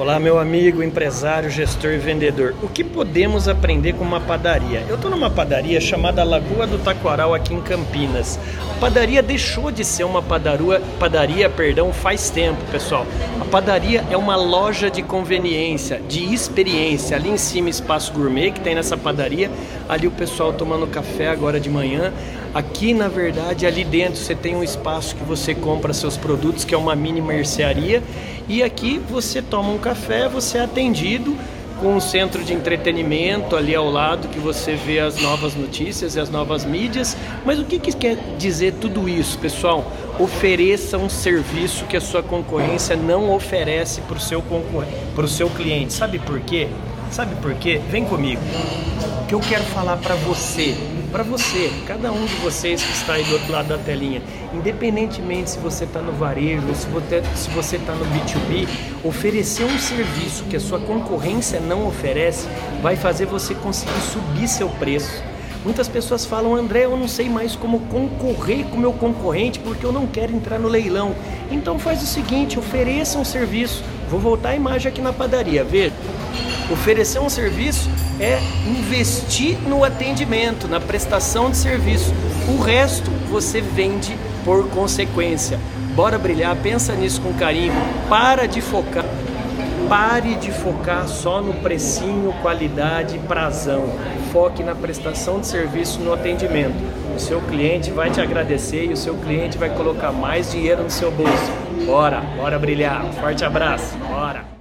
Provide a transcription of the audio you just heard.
Olá, meu amigo, empresário, gestor e vendedor. O que podemos aprender com uma padaria? Eu estou numa padaria chamada Lagoa do Taquaral aqui em Campinas. A padaria deixou de ser uma padaria, padaria, perdão, faz tempo, pessoal. A padaria é uma loja de conveniência, de experiência. Ali em cima espaço gourmet que tem nessa padaria, ali o pessoal tomando café agora de manhã. Aqui, na verdade, ali dentro você tem um espaço que você compra seus produtos, que é uma mini mercearia, e aqui você toma um café, você é atendido com um centro de entretenimento ali ao lado que você vê as novas notícias e as novas mídias. Mas o que, que quer dizer tudo isso, pessoal? Ofereça um serviço que a sua concorrência não oferece para o seu, seu cliente. Sabe por quê? Sabe por quê? Vem comigo. Que eu quero falar para você para você, cada um de vocês que está aí do outro lado da telinha, independentemente se você está no varejo ou se você está no B2B, oferecer um serviço que a sua concorrência não oferece vai fazer você conseguir subir seu preço. Muitas pessoas falam, André, eu não sei mais como concorrer com meu concorrente porque eu não quero entrar no leilão. Então faz o seguinte, ofereça um serviço. Vou voltar a imagem aqui na padaria, veja. Oferecer um serviço é investir no atendimento, na prestação de serviço. O resto você vende por consequência. Bora brilhar, pensa nisso com carinho. Para de focar. Pare de focar só no precinho, qualidade prazão. Foque na prestação de serviço no atendimento. O seu cliente vai te agradecer e o seu cliente vai colocar mais dinheiro no seu bolso. Bora, bora brilhar. Forte abraço. Bora.